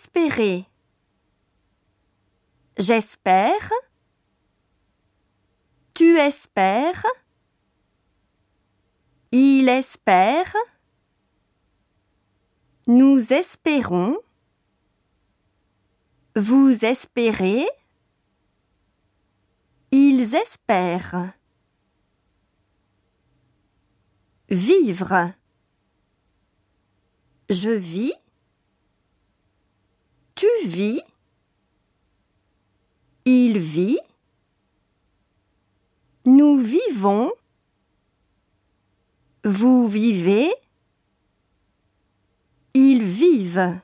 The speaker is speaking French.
espérez. J'espère. Tu espères. Il espère. Nous espérons. Vous espérez. Ils espèrent. Vivre. Je vis. Tu vis. Il vit. Nous vivons. Vous vivez. Ils vivent.